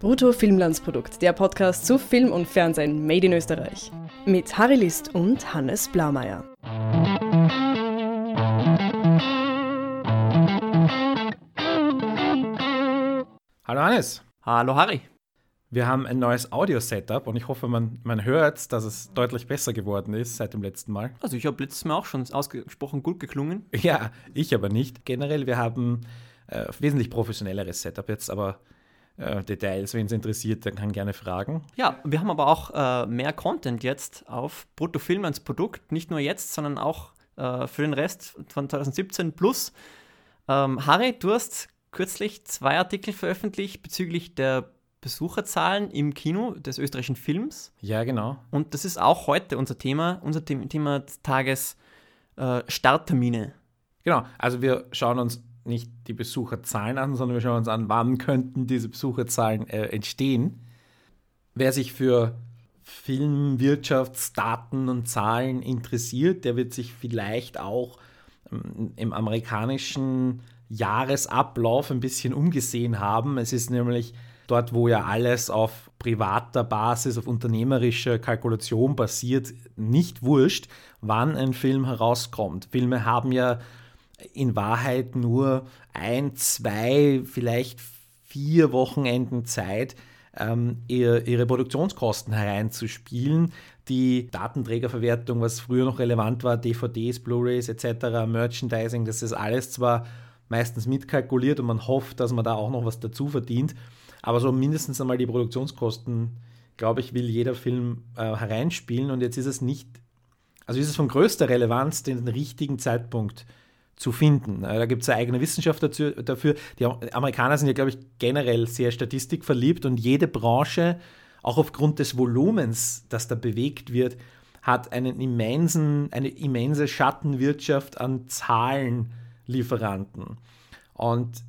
Brutto Filmlandsprodukt, der Podcast zu Film und Fernsehen made in Österreich. Mit Harry List und Hannes Blaumeier. Hallo Hannes. Hallo Harry. Wir haben ein neues Audio-Setup und ich hoffe, man, man hört, dass es deutlich besser geworden ist seit dem letzten Mal. Also ich habe letztes Mal auch schon ausgesprochen gut geklungen. Ja, ich aber nicht. Generell, wir haben äh, wesentlich professionelleres Setup jetzt, aber äh, Details, wen es interessiert, der kann gerne fragen. Ja, wir haben aber auch äh, mehr Content jetzt auf Bruttofilm als Produkt, nicht nur jetzt, sondern auch äh, für den Rest von 2017 plus. Ähm, Harry, du hast kürzlich zwei Artikel veröffentlicht bezüglich der Besucherzahlen im Kino des österreichischen Films. Ja, genau. Und das ist auch heute unser Thema, unser Thema des Tages äh, Starttermine. Genau, also wir schauen uns nicht die Besucherzahlen an, sondern wir schauen uns an, wann könnten diese Besucherzahlen äh, entstehen. Wer sich für Filmwirtschaftsdaten und Zahlen interessiert, der wird sich vielleicht auch ähm, im amerikanischen Jahresablauf ein bisschen umgesehen haben. Es ist nämlich dort wo ja alles auf privater Basis, auf unternehmerischer Kalkulation basiert, nicht wurscht, wann ein Film herauskommt. Filme haben ja in Wahrheit nur ein, zwei, vielleicht vier Wochenenden Zeit, ähm, ihre Produktionskosten hereinzuspielen. Die Datenträgerverwertung, was früher noch relevant war, DVDs, Blu-rays etc., Merchandising, das ist alles zwar meistens mitkalkuliert und man hofft, dass man da auch noch was dazu verdient. Aber so mindestens einmal die Produktionskosten, glaube ich, will jeder Film äh, hereinspielen. Und jetzt ist es nicht, also ist es von größter Relevanz, den richtigen Zeitpunkt zu finden. Da gibt es eine eigene Wissenschaft dazu, dafür. Die Amerikaner sind ja, glaube ich, generell sehr statistikverliebt und jede Branche, auch aufgrund des Volumens, das da bewegt wird, hat einen immensen, eine immense Schattenwirtschaft an Zahlenlieferanten. Und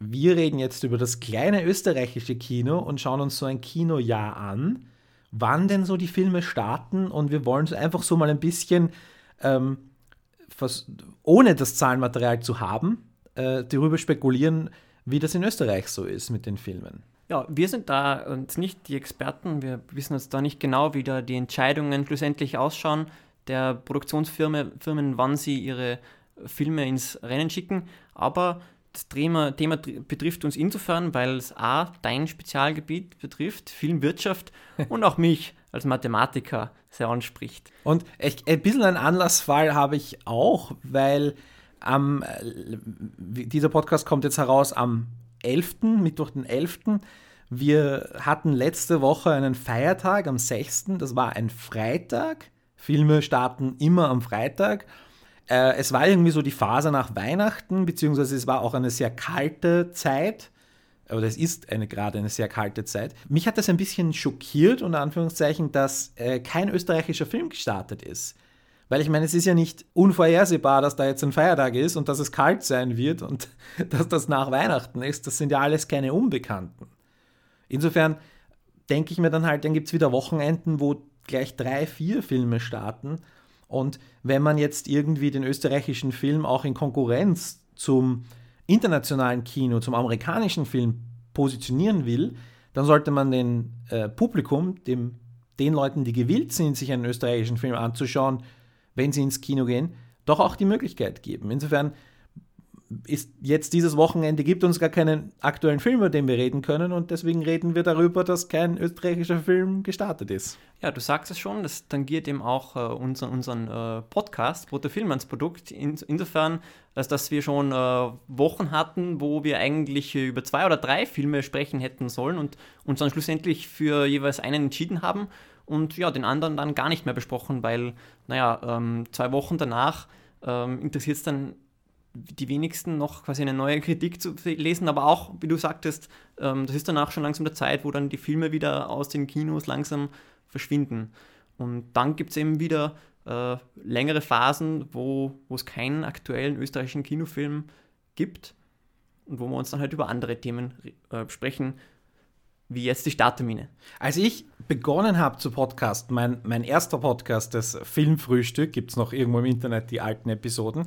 wir reden jetzt über das kleine österreichische Kino und schauen uns so ein Kinojahr an, wann denn so die Filme starten und wir wollen einfach so mal ein bisschen, ähm, ohne das Zahlenmaterial zu haben, äh, darüber spekulieren, wie das in Österreich so ist mit den Filmen. Ja, wir sind da und nicht die Experten. Wir wissen uns da nicht genau, wie da die Entscheidungen schlussendlich ausschauen der Produktionsfirmen, wann sie ihre Filme ins Rennen schicken. Aber das Thema, Thema betrifft uns insofern, weil es A, dein Spezialgebiet betrifft, Filmwirtschaft und auch mich als Mathematiker sehr anspricht. Und ich, ein bisschen einen Anlassfall habe ich auch, weil am, dieser Podcast kommt jetzt heraus am 11., Mittwoch den 11. Wir hatten letzte Woche einen Feiertag am 6., das war ein Freitag. Filme starten immer am Freitag äh, es war irgendwie so die Phase nach Weihnachten, beziehungsweise es war auch eine sehr kalte Zeit. Oder es ist eine, gerade eine sehr kalte Zeit. Mich hat das ein bisschen schockiert, unter Anführungszeichen, dass äh, kein österreichischer Film gestartet ist. Weil ich meine, es ist ja nicht unvorhersehbar, dass da jetzt ein Feiertag ist und dass es kalt sein wird und dass das nach Weihnachten ist. Das sind ja alles keine Unbekannten. Insofern denke ich mir dann halt, dann gibt es wieder Wochenenden, wo gleich drei, vier Filme starten und wenn man jetzt irgendwie den österreichischen Film auch in Konkurrenz zum internationalen Kino, zum amerikanischen Film positionieren will, dann sollte man den äh, Publikum, dem, den Leuten, die gewillt sind, sich einen österreichischen Film anzuschauen, wenn sie ins Kino gehen, doch auch die Möglichkeit geben. Insofern ist jetzt dieses Wochenende gibt uns gar keinen aktuellen Film, über den wir reden können und deswegen reden wir darüber, dass kein österreichischer Film gestartet ist. Ja, du sagst es schon, das tangiert eben auch äh, unseren, unseren äh, Podcast, Rote Film ans Produkt, in, insofern, als dass wir schon äh, Wochen hatten, wo wir eigentlich über zwei oder drei Filme sprechen hätten sollen und uns dann schlussendlich für jeweils einen entschieden haben und ja, den anderen dann gar nicht mehr besprochen, weil, naja, ähm, zwei Wochen danach ähm, interessiert es dann die wenigsten noch quasi eine neue Kritik zu lesen, aber auch, wie du sagtest, ähm, das ist danach schon langsam der Zeit, wo dann die Filme wieder aus den Kinos langsam verschwinden. Und dann gibt es eben wieder äh, längere Phasen, wo es keinen aktuellen österreichischen Kinofilm gibt und wo wir uns dann halt über andere Themen äh, sprechen, wie jetzt die Starttermine. Als ich begonnen habe zu podcasten, mein, mein erster Podcast, das Filmfrühstück, gibt es noch irgendwo im Internet die alten Episoden,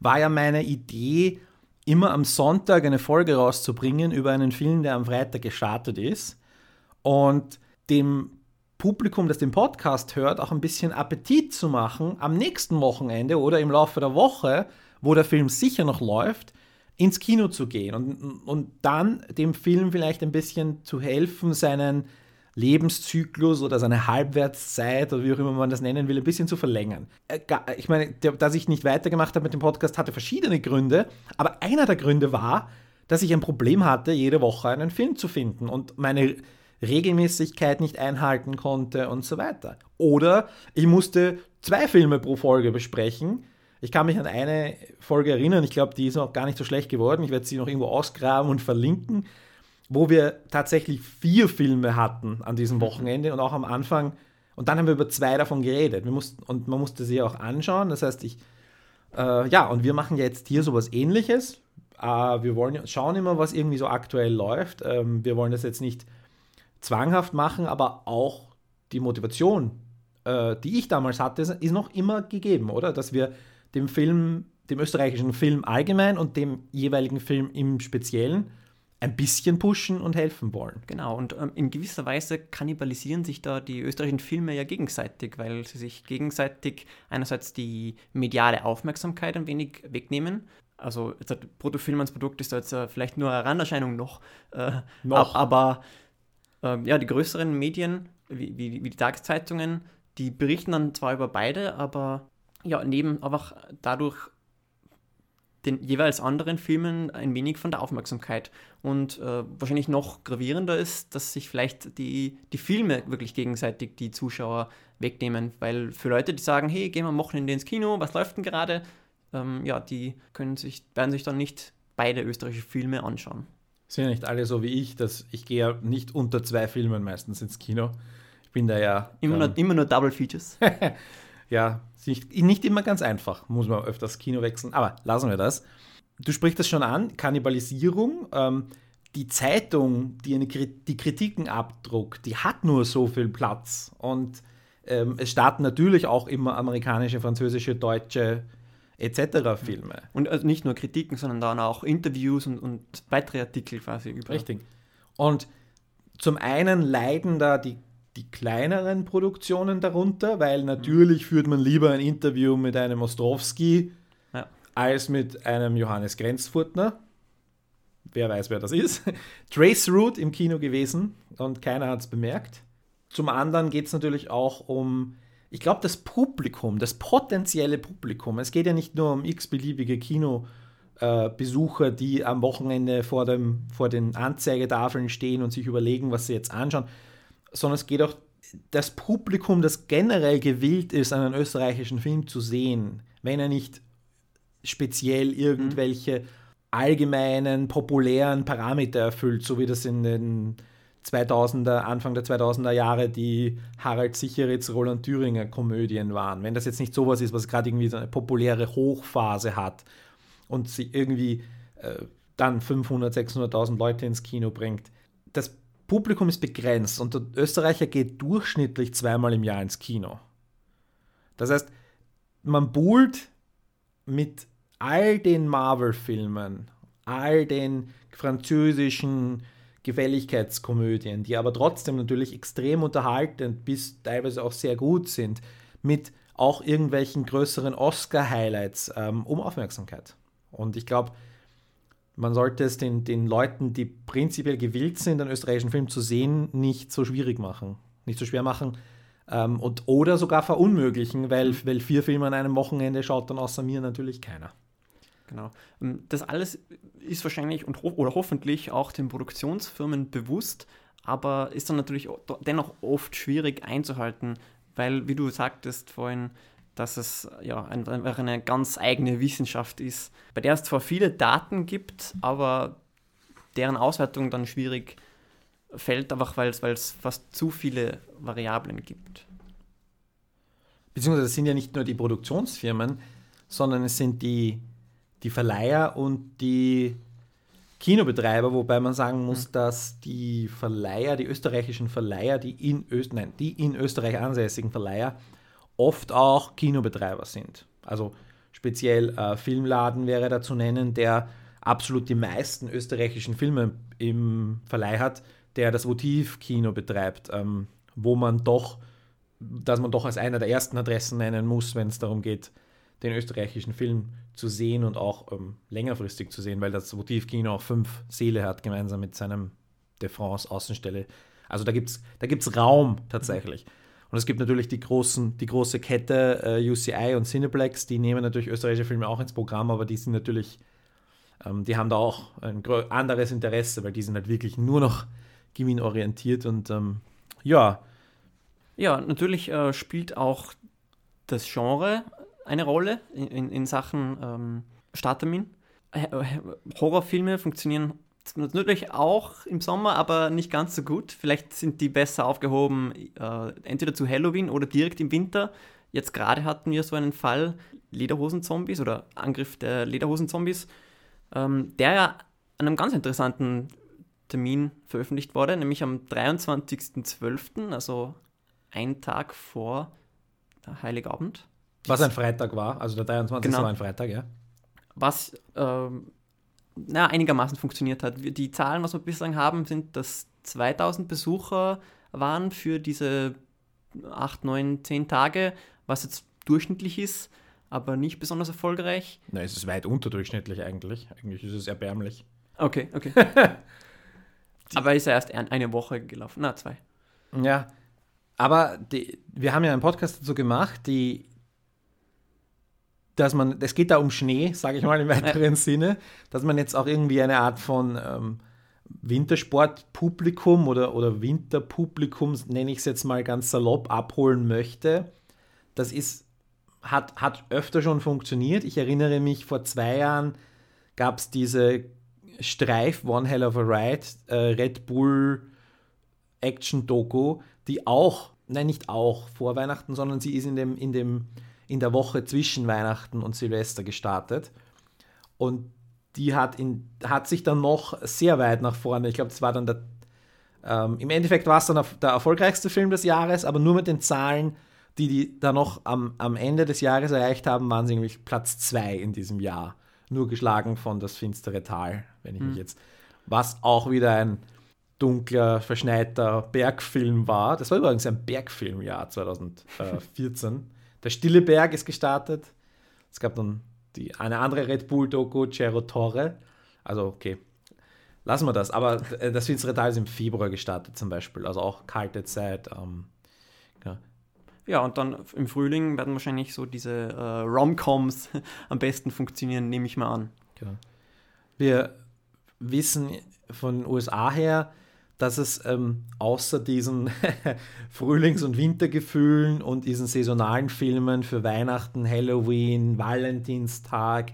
war ja meine Idee, immer am Sonntag eine Folge rauszubringen über einen Film, der am Freitag gestartet ist. und dem Publikum, das den Podcast hört, auch ein bisschen Appetit zu machen, am nächsten Wochenende oder im Laufe der Woche, wo der Film sicher noch läuft, ins Kino zu gehen und, und dann dem Film vielleicht ein bisschen zu helfen, seinen Lebenszyklus oder seine Halbwertszeit oder wie auch immer man das nennen will, ein bisschen zu verlängern. Äh, ich meine, dass ich nicht weitergemacht habe mit dem Podcast, hatte verschiedene Gründe, aber einer der Gründe war, dass ich ein Problem hatte, jede Woche einen Film zu finden und meine Regelmäßigkeit nicht einhalten konnte und so weiter. Oder ich musste zwei Filme pro Folge besprechen. Ich kann mich an eine Folge erinnern, ich glaube, die ist noch gar nicht so schlecht geworden. Ich werde sie noch irgendwo ausgraben und verlinken wo wir tatsächlich vier Filme hatten an diesem Wochenende und auch am Anfang. Und dann haben wir über zwei davon geredet. Wir mussten, und man musste sie auch anschauen. Das heißt, ich, äh, ja, und wir machen jetzt hier sowas ähnliches. Äh, wir wollen schauen immer, was irgendwie so aktuell läuft. Ähm, wir wollen das jetzt nicht zwanghaft machen, aber auch die Motivation, äh, die ich damals hatte, ist noch immer gegeben, oder? Dass wir dem Film, dem österreichischen Film allgemein und dem jeweiligen Film im Speziellen ein bisschen pushen und helfen wollen. Genau, und ähm, in gewisser Weise kannibalisieren sich da die österreichischen Filme ja gegenseitig, weil sie sich gegenseitig einerseits die mediale Aufmerksamkeit ein wenig wegnehmen. Also Bruttofilm als Produkt ist da jetzt äh, vielleicht nur eine Randerscheinung noch, äh, noch. aber äh, ja, die größeren Medien, wie, wie, wie die Tageszeitungen, die berichten dann zwar über beide, aber ja, nehmen einfach dadurch den jeweils anderen Filmen ein wenig von der Aufmerksamkeit. Und äh, wahrscheinlich noch gravierender ist, dass sich vielleicht die, die Filme wirklich gegenseitig die Zuschauer wegnehmen. Weil für Leute, die sagen, hey, gehen wir am Wochenende ins Kino, was läuft denn gerade? Ähm, ja, die können sich, werden sich dann nicht beide österreichische Filme anschauen. Sind ja nicht alle so wie ich, dass ich gehe ja nicht unter zwei Filmen meistens ins Kino. Ich bin da ja. Immer, ähm, nur, immer nur Double Features. ja, nicht, nicht immer ganz einfach, muss man öfters Kino wechseln, aber lassen wir das. Du sprichst das schon an, Kannibalisierung. Ähm, die Zeitung, die eine, die Kritiken abdruckt, die hat nur so viel Platz. Und ähm, es starten natürlich auch immer amerikanische, französische, deutsche etc. Filme. Und also nicht nur Kritiken, sondern dann auch Interviews und, und weitere Artikel quasi über. Richtig. Und zum einen leiden da die kleineren Produktionen darunter, weil natürlich mhm. führt man lieber ein Interview mit einem Ostrowski ja. als mit einem Johannes Grenzfurtner. Wer weiß, wer das ist. Trace Root im Kino gewesen und keiner hat es bemerkt. Zum anderen geht es natürlich auch um, ich glaube, das Publikum, das potenzielle Publikum. Es geht ja nicht nur um x-beliebige Kinobesucher, die am Wochenende vor, dem, vor den Anzeigetafeln stehen und sich überlegen, was sie jetzt anschauen, sondern es geht auch das Publikum, das generell gewillt ist, einen österreichischen Film zu sehen, wenn er nicht speziell irgendwelche allgemeinen, populären Parameter erfüllt, so wie das in den 2000er, Anfang der 2000er Jahre die Harald Sicheritz, Roland Thüringer Komödien waren. Wenn das jetzt nicht sowas ist, was gerade irgendwie so eine populäre Hochphase hat und sie irgendwie äh, dann 500, 600.000 Leute ins Kino bringt. Das Publikum ist begrenzt und der Österreicher geht durchschnittlich zweimal im Jahr ins Kino. Das heißt, man buhlt mit all den Marvel-Filmen, all den französischen Gefälligkeitskomödien, die aber trotzdem natürlich extrem unterhaltend bis teilweise auch sehr gut sind, mit auch irgendwelchen größeren Oscar-Highlights ähm, um Aufmerksamkeit. Und ich glaube, man sollte es den, den Leuten, die prinzipiell gewillt sind, einen österreichischen Film zu sehen, nicht so schwierig machen, nicht so schwer machen ähm, und, oder sogar verunmöglichen, weil, weil vier Filme an einem Wochenende schaut dann außer mir natürlich keiner. Genau. Das alles ist wahrscheinlich und ho oder hoffentlich auch den Produktionsfirmen bewusst, aber ist dann natürlich dennoch oft schwierig einzuhalten, weil, wie du sagtest vorhin, dass es ja einfach eine ganz eigene Wissenschaft ist, bei der es zwar viele Daten gibt, aber deren Auswertung dann schwierig fällt, einfach weil es fast zu viele Variablen gibt. Beziehungsweise es sind ja nicht nur die Produktionsfirmen, sondern es sind die, die Verleiher und die Kinobetreiber, wobei man sagen muss, mhm. dass die Verleiher, die österreichischen Verleiher, die in, Öst nein, die in Österreich ansässigen Verleiher, oft auch Kinobetreiber sind. Also speziell äh, Filmladen wäre da zu nennen, der absolut die meisten österreichischen Filme im Verleih hat, der das Votivkino betreibt, ähm, wo man doch, dass man doch als einer der ersten Adressen nennen muss, wenn es darum geht, den österreichischen Film zu sehen und auch ähm, längerfristig zu sehen, weil das Votivkino auch fünf Säle hat, gemeinsam mit seinem De France Außenstelle. Also da gibt es da gibt's Raum tatsächlich. Und es gibt natürlich die, großen, die große Kette äh, UCI und Cineplex, die nehmen natürlich österreichische Filme auch ins Programm, aber die sind natürlich, ähm, die haben da auch ein anderes Interesse, weil die sind halt wirklich nur noch gewinnorientiert und ähm, ja. Ja, natürlich äh, spielt auch das Genre eine Rolle in, in, in Sachen ähm, Starttermin. Horrorfilme funktionieren natürlich auch im Sommer, aber nicht ganz so gut. Vielleicht sind die besser aufgehoben, äh, entweder zu Halloween oder direkt im Winter. Jetzt gerade hatten wir so einen Fall, Lederhosenzombies oder Angriff der Lederhosenzombies, ähm, der ja an einem ganz interessanten Termin veröffentlicht wurde, nämlich am 23.12., also ein Tag vor Heiligabend. Was ein Freitag war, also der 23. Genau. war ein Freitag, ja. Was ähm, na, einigermaßen funktioniert hat. Die Zahlen, was wir bislang haben, sind, dass 2000 Besucher waren für diese 8, 9, 10 Tage, was jetzt durchschnittlich ist, aber nicht besonders erfolgreich. Nein, es ist weit unterdurchschnittlich eigentlich. Eigentlich ist es erbärmlich. Okay, okay. aber ist ja erst eine Woche gelaufen. Na, zwei. Ja, aber die, wir haben ja einen Podcast dazu gemacht, die dass man, es geht da um Schnee, sage ich mal im weiteren ja. Sinne, dass man jetzt auch irgendwie eine Art von ähm, Wintersportpublikum oder, oder Winterpublikum, nenne ich es jetzt mal ganz salopp, abholen möchte. Das ist, hat, hat öfter schon funktioniert. Ich erinnere mich, vor zwei Jahren gab es diese Streif One Hell of a Ride, äh, Red Bull Action Doku, die auch, nein, nicht auch vor Weihnachten, sondern sie ist in dem, in dem in der Woche zwischen Weihnachten und Silvester gestartet. Und die hat, in, hat sich dann noch sehr weit nach vorne, ich glaube, das war dann der, ähm, im Endeffekt war es dann der erfolgreichste Film des Jahres, aber nur mit den Zahlen, die die da noch am, am Ende des Jahres erreicht haben, waren sie nämlich Platz 2 in diesem Jahr. Nur geschlagen von Das finstere Tal, wenn ich mhm. mich jetzt. Was auch wieder ein dunkler, verschneiter Bergfilm war. Das war übrigens ein Bergfilmjahr 2014. Der Stille Berg ist gestartet. Es gab dann die, eine andere Red Bull-Doku, Cerro Torre. Also, okay, lassen wir das. Aber äh, das finstere Tal ist im Februar gestartet zum Beispiel. Also auch kalte Zeit. Ähm, ja. ja, und dann im Frühling werden wahrscheinlich so diese äh, Rom-Coms am besten funktionieren, nehme ich mal an. Genau. Wir wissen von den USA her, dass es ähm, außer diesen Frühlings- und Wintergefühlen und diesen saisonalen Filmen für Weihnachten, Halloween, Valentinstag,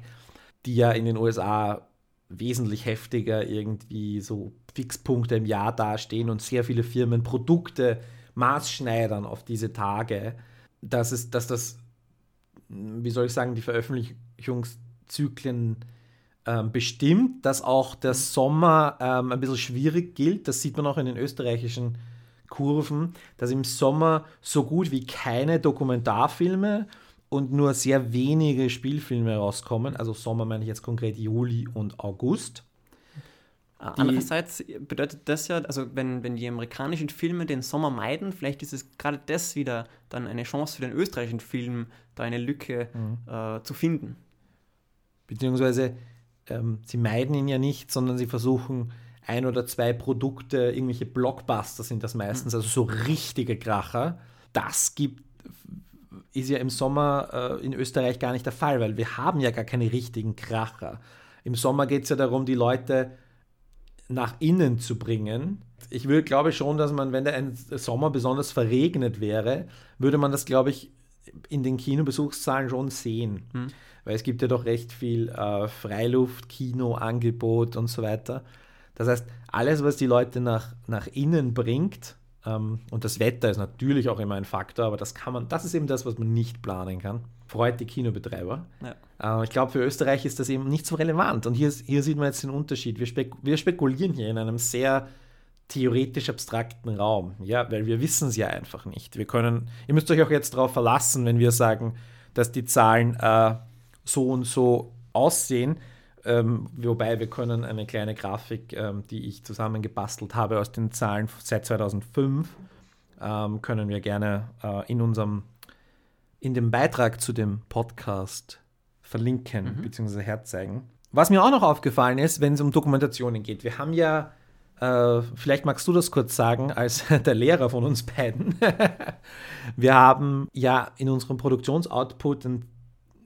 die ja in den USA wesentlich heftiger irgendwie so Fixpunkte im Jahr dastehen und sehr viele Firmen Produkte maßschneidern auf diese Tage, dass, es, dass das, wie soll ich sagen, die Veröffentlichungszyklen ähm, bestimmt, dass auch der Sommer ähm, ein bisschen schwierig gilt. Das sieht man auch in den österreichischen Kurven, dass im Sommer so gut wie keine Dokumentarfilme und nur sehr wenige Spielfilme rauskommen. Also Sommer meine ich jetzt konkret Juli und August. Andererseits bedeutet das ja, also wenn, wenn die amerikanischen Filme den Sommer meiden, vielleicht ist es gerade das wieder dann eine Chance für den österreichischen Film, da eine Lücke mhm. äh, zu finden. Beziehungsweise ähm, sie meiden ihn ja nicht, sondern sie versuchen ein oder zwei Produkte, irgendwelche Blockbuster sind das meistens, also so richtige Kracher. Das gibt, ist ja im Sommer äh, in Österreich gar nicht der Fall, weil wir haben ja gar keine richtigen Kracher. Im Sommer geht es ja darum, die Leute nach innen zu bringen. Ich würde, glaube schon, dass man, wenn der Sommer besonders verregnet wäre, würde man das, glaube ich, in den Kinobesuchszahlen schon sehen. Hm weil es gibt ja doch recht viel äh, Freiluft, Kino, Angebot und so weiter. Das heißt, alles, was die Leute nach, nach innen bringt, ähm, und das Wetter ist natürlich auch immer ein Faktor, aber das kann man, das ist eben das, was man nicht planen kann, freut die Kinobetreiber. Ja. Äh, ich glaube, für Österreich ist das eben nicht so relevant. Und hier, hier sieht man jetzt den Unterschied. Wir, spek wir spekulieren hier in einem sehr theoretisch abstrakten Raum, ja, weil wir wissen es ja einfach nicht. Wir können, ihr müsst euch auch jetzt darauf verlassen, wenn wir sagen, dass die Zahlen äh, so und so aussehen. Ähm, wobei wir können eine kleine Grafik, ähm, die ich zusammengebastelt habe aus den Zahlen seit 2005, ähm, können wir gerne äh, in unserem, in dem Beitrag zu dem Podcast verlinken mhm. bzw. herzeigen. Was mir auch noch aufgefallen ist, wenn es um Dokumentationen geht, wir haben ja, äh, vielleicht magst du das kurz sagen, als der Lehrer von uns beiden, wir haben ja in unserem Produktionsoutput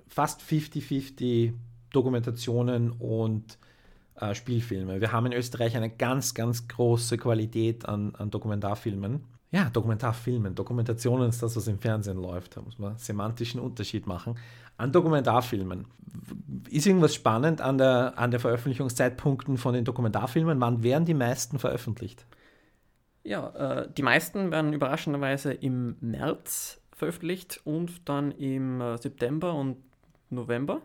fast 50-50 Dokumentationen und äh, Spielfilme. Wir haben in Österreich eine ganz, ganz große Qualität an, an Dokumentarfilmen. Ja, Dokumentarfilmen. Dokumentationen ist das, was im Fernsehen läuft. Da muss man semantischen Unterschied machen. An Dokumentarfilmen. Ist irgendwas spannend an der, an der Veröffentlichungszeitpunkten von den Dokumentarfilmen? Wann werden die meisten veröffentlicht? Ja, äh, die meisten werden überraschenderweise im März veröffentlicht und dann im äh, September und November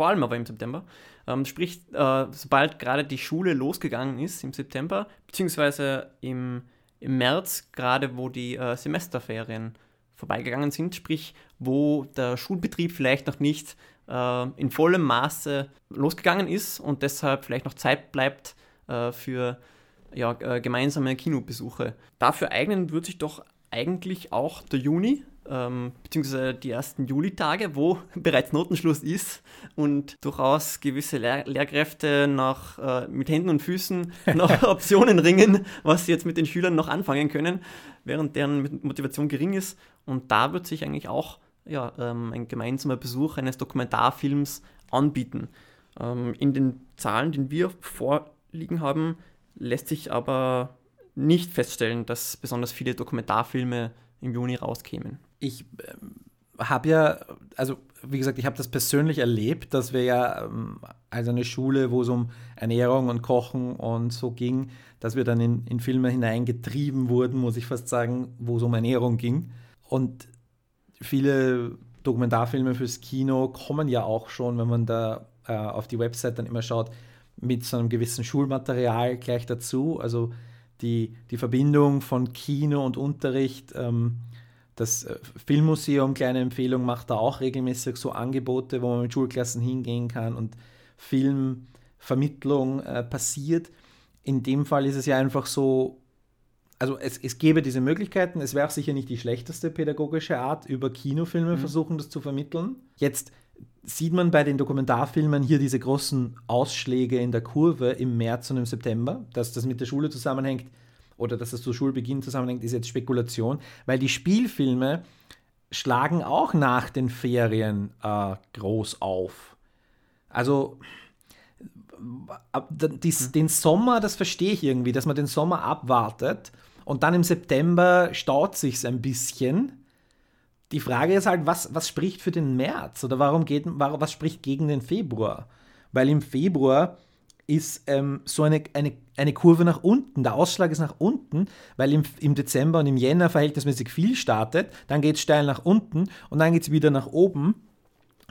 vor allem aber im September. Ähm, sprich, äh, sobald gerade die Schule losgegangen ist im September, beziehungsweise im, im März, gerade wo die äh, Semesterferien vorbeigegangen sind, sprich, wo der Schulbetrieb vielleicht noch nicht äh, in vollem Maße losgegangen ist und deshalb vielleicht noch Zeit bleibt äh, für ja, äh, gemeinsame Kinobesuche. Dafür eignen wird sich doch eigentlich auch der Juni, ähm, beziehungsweise die ersten Julitage, wo bereits Notenschluss ist und durchaus gewisse Lehr Lehrkräfte nach, äh, mit Händen und Füßen nach Optionen ringen, was sie jetzt mit den Schülern noch anfangen können, während deren Motivation gering ist. Und da wird sich eigentlich auch ja, ähm, ein gemeinsamer Besuch eines Dokumentarfilms anbieten. Ähm, in den Zahlen, die wir vorliegen haben, lässt sich aber nicht feststellen, dass besonders viele Dokumentarfilme im Juni rauskämen. Ich ähm, habe ja, also wie gesagt, ich habe das persönlich erlebt, dass wir ja ähm, als eine Schule, wo es um Ernährung und Kochen und so ging, dass wir dann in, in Filme hineingetrieben wurden, muss ich fast sagen, wo es um Ernährung ging. Und viele Dokumentarfilme fürs Kino kommen ja auch schon, wenn man da äh, auf die Website dann immer schaut, mit so einem gewissen Schulmaterial gleich dazu. Also die, die Verbindung von Kino und Unterricht. Ähm, das äh, Filmmuseum, kleine Empfehlung, macht da auch regelmäßig so Angebote, wo man mit Schulklassen hingehen kann und Filmvermittlung äh, passiert. In dem Fall ist es ja einfach so, also es, es gäbe diese Möglichkeiten, es wäre auch sicher nicht die schlechteste pädagogische Art, über Kinofilme mhm. versuchen, das zu vermitteln. Jetzt sieht man bei den Dokumentarfilmen hier diese großen Ausschläge in der Kurve im März und im September, dass das mit der Schule zusammenhängt oder dass das zu Schulbeginn zusammenhängt, ist jetzt Spekulation, weil die Spielfilme schlagen auch nach den Ferien äh, groß auf. Also dies, hm. den Sommer, das verstehe ich irgendwie, dass man den Sommer abwartet und dann im September staut sich ein bisschen die Frage ist halt, was, was spricht für den März oder warum geht, was spricht gegen den Februar? Weil im Februar ist ähm, so eine, eine, eine Kurve nach unten. Der Ausschlag ist nach unten, weil im, im Dezember und im Jänner verhältnismäßig viel startet. Dann geht es steil nach unten und dann geht es wieder nach oben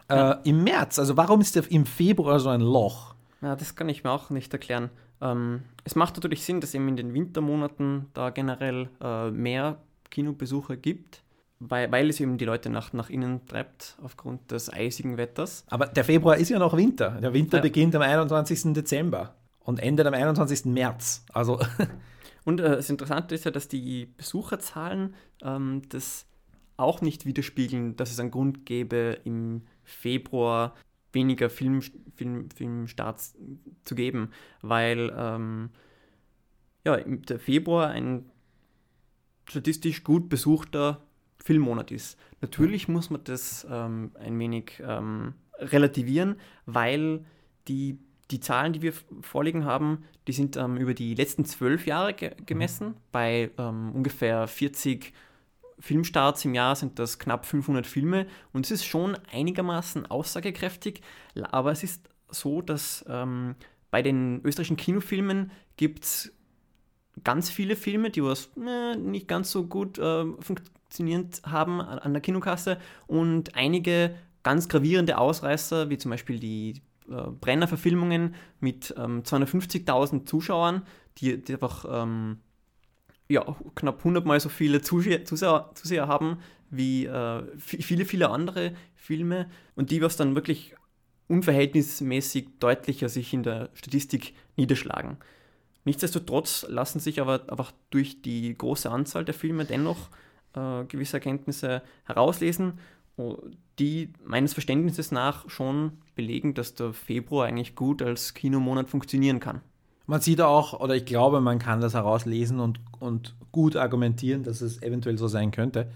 äh, ja. im März. Also warum ist der im Februar so ein Loch? Ja, das kann ich mir auch nicht erklären. Ähm, es macht natürlich Sinn, dass eben in den Wintermonaten da generell äh, mehr Kinobesucher gibt weil, weil es eben die Leute nach, nach innen treibt aufgrund des eisigen Wetters. Aber der Februar ist ja noch Winter. Der Winter ja. beginnt am 21. Dezember und endet am 21. März. Also und äh, das Interessante ist ja, dass die Besucherzahlen ähm, das auch nicht widerspiegeln, dass es einen Grund gäbe, im Februar weniger Film, Film, Filmstarts zu geben, weil ähm, ja, der Februar ein statistisch gut besuchter Filmmonat ist. Natürlich muss man das ähm, ein wenig ähm, relativieren, weil die, die Zahlen, die wir vorliegen haben, die sind ähm, über die letzten zwölf Jahre ge gemessen. Mhm. Bei ähm, ungefähr 40 Filmstarts im Jahr sind das knapp 500 Filme und es ist schon einigermaßen aussagekräftig, aber es ist so, dass ähm, bei den österreichischen Kinofilmen gibt es ganz viele Filme, die was äh, nicht ganz so gut äh, fun funktionierend haben an der Kinokasse und einige ganz gravierende Ausreißer, wie zum Beispiel die äh, Brenner-Verfilmungen mit ähm, 250.000 Zuschauern, die, die einfach ähm, ja, knapp 100 mal so viele Zuseher, Zuseher haben wie äh, viele, viele andere Filme und die, was dann wirklich unverhältnismäßig deutlicher sich in der Statistik niederschlagen. Nichtsdestotrotz lassen sich aber einfach durch die große Anzahl der Filme dennoch äh, gewisse Erkenntnisse herauslesen, die meines Verständnisses nach schon belegen, dass der Februar eigentlich gut als Kinomonat funktionieren kann. Man sieht auch, oder ich glaube, man kann das herauslesen und, und gut argumentieren, dass es eventuell so sein könnte,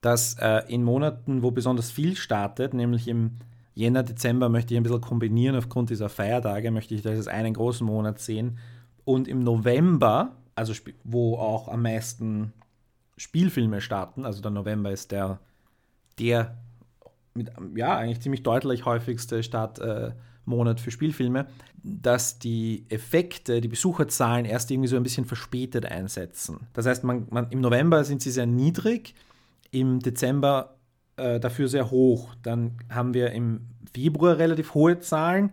dass äh, in Monaten, wo besonders viel startet, nämlich im Jänner, Dezember möchte ich ein bisschen kombinieren aufgrund dieser Feiertage, möchte ich das als einen großen Monat sehen. Und im November, also wo auch am meisten Spielfilme starten, also der November ist der, der mit, ja, eigentlich ziemlich deutlich häufigste Startmonat äh, für Spielfilme, dass die Effekte, die Besucherzahlen erst irgendwie so ein bisschen verspätet einsetzen. Das heißt, man, man, im November sind sie sehr niedrig, im Dezember äh, dafür sehr hoch. Dann haben wir im Februar relativ hohe Zahlen,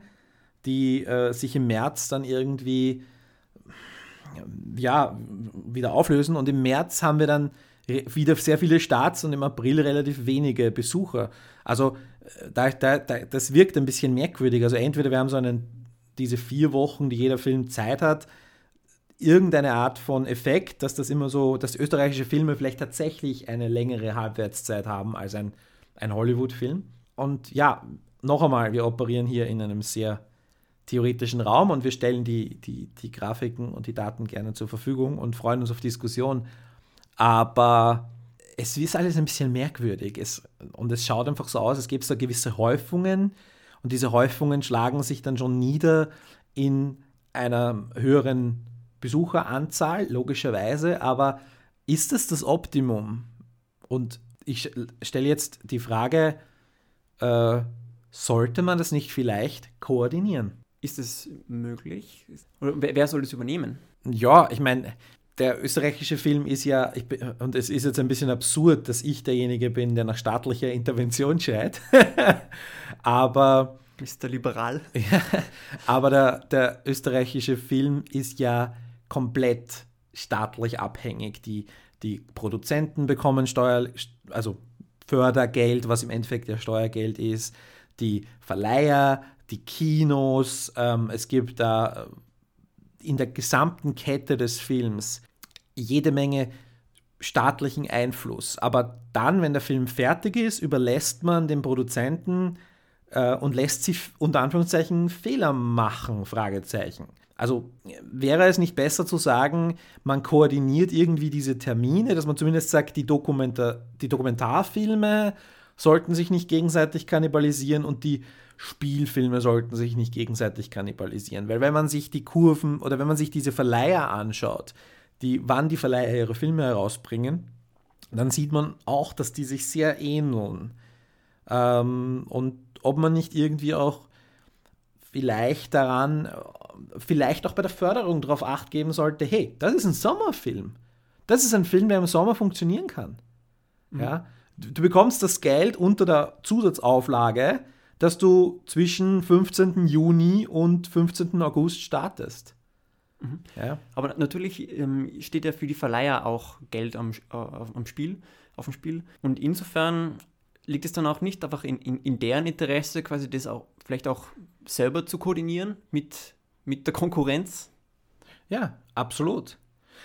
die äh, sich im März dann irgendwie ja, wieder auflösen. Und im März haben wir dann wieder sehr viele Starts und im April relativ wenige Besucher. Also da, da, da, das wirkt ein bisschen merkwürdig. Also entweder wir haben so einen, diese vier Wochen, die jeder Film Zeit hat, irgendeine Art von Effekt, dass das immer so, dass österreichische Filme vielleicht tatsächlich eine längere Halbwertszeit haben als ein, ein Hollywood-Film. Und ja, noch einmal, wir operieren hier in einem sehr theoretischen Raum und wir stellen die, die, die Grafiken und die Daten gerne zur Verfügung und freuen uns auf Diskussion. Aber es ist alles ein bisschen merkwürdig es, und es schaut einfach so aus, es gibt so gewisse Häufungen und diese Häufungen schlagen sich dann schon nieder in einer höheren Besucheranzahl, logischerweise, aber ist es das Optimum? Und ich stelle jetzt die Frage, äh, sollte man das nicht vielleicht koordinieren? Ist es möglich? Oder wer soll das übernehmen? Ja, ich meine, der österreichische Film ist ja, ich, und es ist jetzt ein bisschen absurd, dass ich derjenige bin, der nach staatlicher Intervention schreit, aber Mr. Liberal. Ja, aber der, der österreichische Film ist ja komplett staatlich abhängig. Die, die Produzenten bekommen Steuer, also Fördergeld, was im Endeffekt ja Steuergeld ist, die Verleiher, die Kinos, ähm, es gibt da in der gesamten Kette des Films jede Menge staatlichen Einfluss. Aber dann, wenn der Film fertig ist, überlässt man den Produzenten äh, und lässt sie unter Anführungszeichen Fehler machen, Fragezeichen. Also wäre es nicht besser zu sagen, man koordiniert irgendwie diese Termine, dass man zumindest sagt, die, Dokumenta die Dokumentarfilme sollten sich nicht gegenseitig kannibalisieren und die Spielfilme sollten sich nicht gegenseitig kannibalisieren. Weil wenn man sich die Kurven oder wenn man sich diese Verleiher anschaut, die, wann die Verleiher ihre Filme herausbringen, dann sieht man auch, dass die sich sehr ähneln. Ähm, und ob man nicht irgendwie auch vielleicht daran, vielleicht auch bei der Förderung darauf acht geben sollte, hey, das ist ein Sommerfilm. Das ist ein Film, der im Sommer funktionieren kann. Mhm. Ja? Du, du bekommst das Geld unter der Zusatzauflage, dass du zwischen 15. Juni und 15. August startest. Mhm. Ja. Aber natürlich ähm, steht ja für die Verleiher auch Geld am, äh, am Spiel, auf dem Spiel. Und insofern liegt es dann auch nicht einfach in, in, in deren Interesse, quasi das auch vielleicht auch selber zu koordinieren mit, mit der Konkurrenz? Ja, absolut.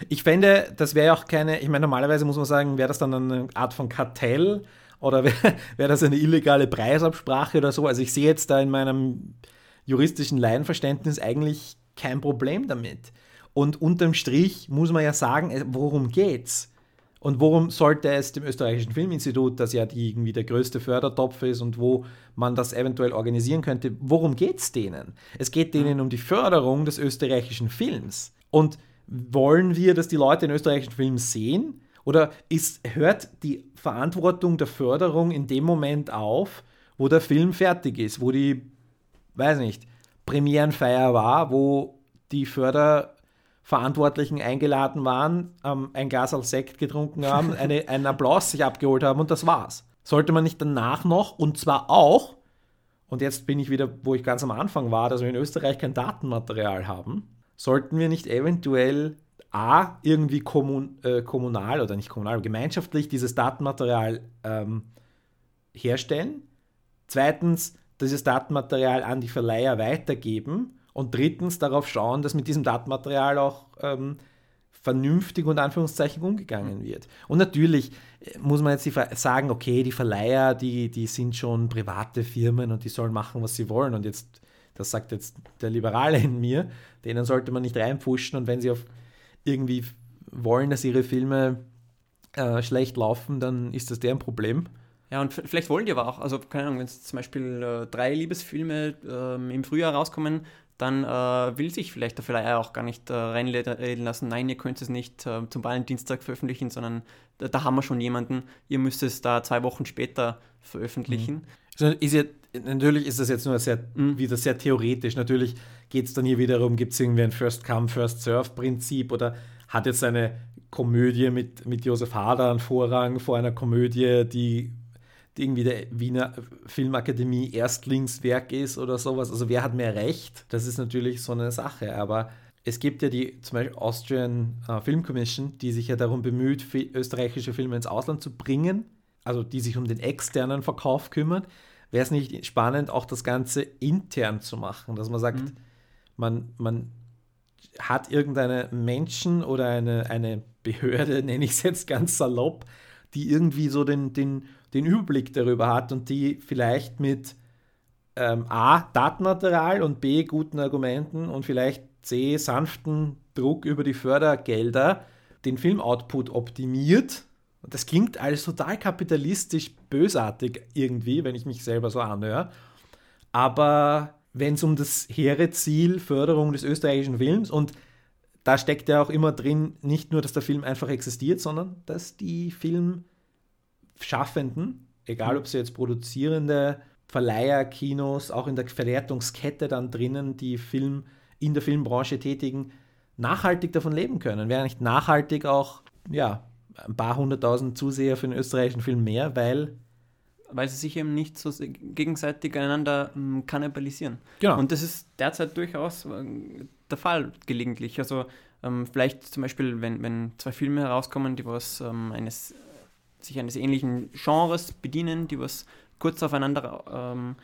Ich fände, das wäre ja auch keine, ich meine, normalerweise muss man sagen, wäre das dann eine Art von Kartell oder wäre wär das eine illegale Preisabsprache oder so. Also ich sehe jetzt da in meinem juristischen Laienverständnis eigentlich kein Problem damit. Und unterm Strich muss man ja sagen, äh, worum geht's? Und worum sollte es dem österreichischen Filminstitut, das ja die, irgendwie der größte Fördertopf ist und wo man das eventuell organisieren könnte, worum geht es denen? Es geht denen um die Förderung des österreichischen Films. Und wollen wir, dass die Leute den österreichischen Film sehen? Oder ist, hört die Verantwortung der Förderung in dem Moment auf, wo der Film fertig ist, wo die, weiß nicht, Premierenfeier war, wo die Förder Verantwortlichen eingeladen waren, ähm, ein Glas als Sekt getrunken haben, eine, einen Applaus sich abgeholt haben und das war's. Sollte man nicht danach noch, und zwar auch, und jetzt bin ich wieder, wo ich ganz am Anfang war, dass wir in Österreich kein Datenmaterial haben, sollten wir nicht eventuell A, irgendwie kommun, äh, kommunal oder nicht kommunal, gemeinschaftlich dieses Datenmaterial ähm, herstellen. Zweitens, dieses Datenmaterial an die Verleiher weitergeben und drittens darauf schauen, dass mit diesem Datenmaterial auch ähm, vernünftig und Anführungszeichen umgegangen wird. Und natürlich äh, muss man jetzt sagen, okay, die Verleiher, die, die sind schon private Firmen und die sollen machen, was sie wollen. Und jetzt, das sagt jetzt der Liberale in mir, denen sollte man nicht reinpfuschen und wenn sie auf irgendwie wollen, dass ihre Filme äh, schlecht laufen, dann ist das deren Problem. Ja, und vielleicht wollen die aber auch, also keine Ahnung, wenn zum Beispiel äh, drei Liebesfilme äh, im Frühjahr rauskommen, dann äh, will sich vielleicht der Verleiher auch gar nicht äh, reinreden lassen, nein, ihr könnt es nicht äh, zum Valentinstag veröffentlichen, sondern da, da, haben wir schon jemanden, ihr müsst es da zwei Wochen später veröffentlichen. Mhm. Ist ja, natürlich ist das jetzt nur sehr, mhm. wieder sehr theoretisch. Natürlich geht es dann hier wiederum, gibt es irgendwie ein First-Come, First-Serve-Prinzip oder hat jetzt eine Komödie mit, mit Josef Hader einen Vorrang vor einer Komödie, die irgendwie der Wiener Filmakademie Erstlingswerk ist oder sowas. Also wer hat mehr Recht? Das ist natürlich so eine Sache. Aber es gibt ja die zum Beispiel Austrian uh, Film Commission, die sich ja darum bemüht, österreichische Filme ins Ausland zu bringen, also die sich um den externen Verkauf kümmert. Wäre es nicht spannend, auch das Ganze intern zu machen, dass man sagt, mhm. man, man hat irgendeinen Menschen oder eine, eine Behörde, nenne ich es jetzt ganz salopp, die irgendwie so den, den den Überblick darüber hat und die vielleicht mit ähm, A, Datenmaterial und B, guten Argumenten und vielleicht C, sanften Druck über die Fördergelder den Filmoutput optimiert. Und das klingt alles total kapitalistisch bösartig irgendwie, wenn ich mich selber so anhöre. Aber wenn es um das hehre Ziel Förderung des österreichischen Films und da steckt ja auch immer drin, nicht nur, dass der Film einfach existiert, sondern dass die Film Schaffenden, egal ob sie jetzt produzierende Verleiher, Kinos, auch in der Verwertungskette dann drinnen, die Film in der Filmbranche tätigen, nachhaltig davon leben können. Wäre nicht nachhaltig auch, ja, ein paar hunderttausend Zuseher für den österreichischen Film mehr, weil weil sie sich eben nicht so gegenseitig einander um, kannibalisieren. Genau. Und das ist derzeit durchaus äh, der Fall gelegentlich. Also ähm, vielleicht zum Beispiel, wenn, wenn zwei Filme herauskommen, die was ähm, eines sich eines ähnlichen Genres bedienen, die was kurz aufeinander ähm,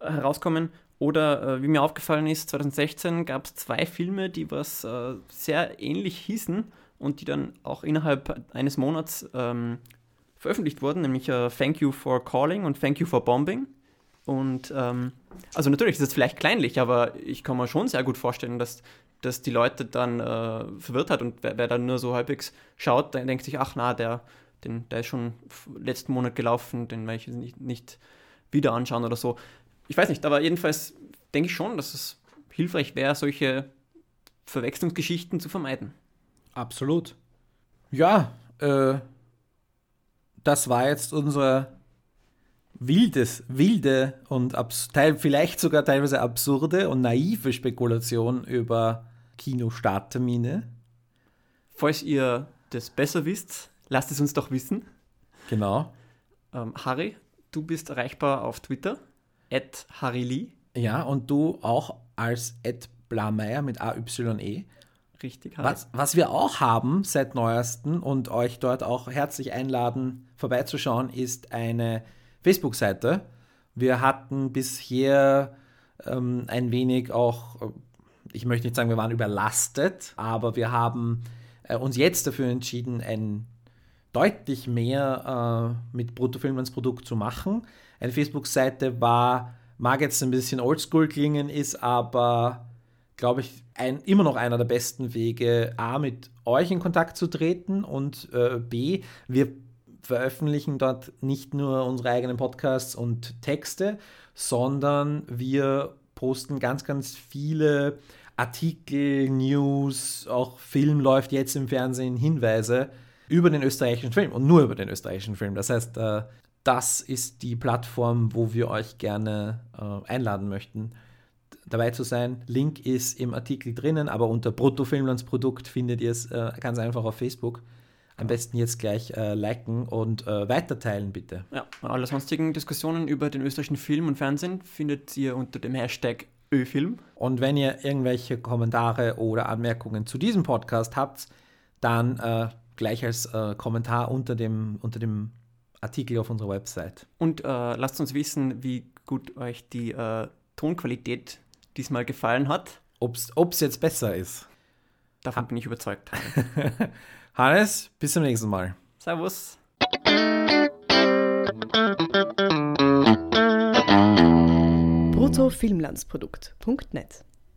herauskommen. Oder äh, wie mir aufgefallen ist, 2016 gab es zwei Filme, die was äh, sehr ähnlich hießen und die dann auch innerhalb eines Monats ähm, veröffentlicht wurden, nämlich äh, Thank You for Calling und Thank You for Bombing. Und ähm, also natürlich ist es vielleicht kleinlich, aber ich kann mir schon sehr gut vorstellen, dass, dass die Leute dann äh, verwirrt hat und wer, wer, dann nur so halbwegs schaut, dann denkt sich, ach na, der, den, der ist schon letzten Monat gelaufen, den werde ich nicht, nicht wieder anschauen oder so. Ich weiß nicht, aber jedenfalls denke ich schon, dass es hilfreich wäre, solche Verwechslungsgeschichten zu vermeiden. Absolut. Ja, äh, das war jetzt unsere wildes, wilde und vielleicht sogar teilweise absurde und naive Spekulation über Kinostarttermine. Falls ihr das besser wisst, Lasst es uns doch wissen. Genau. Ähm, Harry, du bist erreichbar auf Twitter, at harrylee. Ja, und du auch als at Blameyer mit AYE. Richtig, Harry. Was, was wir auch haben seit neuestem und euch dort auch herzlich einladen, vorbeizuschauen, ist eine Facebook-Seite. Wir hatten bisher ähm, ein wenig auch, ich möchte nicht sagen, wir waren überlastet, aber wir haben äh, uns jetzt dafür entschieden, ein deutlich mehr äh, mit Produkt zu machen. Eine Facebook-Seite war, mag jetzt ein bisschen oldschool klingen, ist aber, glaube ich, ein, immer noch einer der besten Wege, A, mit euch in Kontakt zu treten und äh, B, wir veröffentlichen dort nicht nur unsere eigenen Podcasts und Texte, sondern wir posten ganz, ganz viele Artikel, News, auch Film läuft jetzt im Fernsehen, Hinweise über den österreichischen Film und nur über den österreichischen Film. Das heißt, äh, das ist die Plattform, wo wir euch gerne äh, einladen möchten, dabei zu sein. Link ist im Artikel drinnen, aber unter Bruttofilmlandsprodukt findet ihr es äh, ganz einfach auf Facebook. Am besten jetzt gleich äh, liken und äh, weiterteilen, bitte. Ja, alle sonstigen Diskussionen über den österreichischen Film und Fernsehen findet ihr unter dem Hashtag ÖFilm. Und wenn ihr irgendwelche Kommentare oder Anmerkungen zu diesem Podcast habt, dann äh, gleich als äh, Kommentar unter dem, unter dem Artikel auf unserer Website. Und äh, lasst uns wissen, wie gut euch die äh, Tonqualität diesmal gefallen hat. Ob es jetzt besser ist. Davon ha bin ich überzeugt. Hannes, bis zum nächsten Mal. Servus. bruttofilmlandsprodukt.net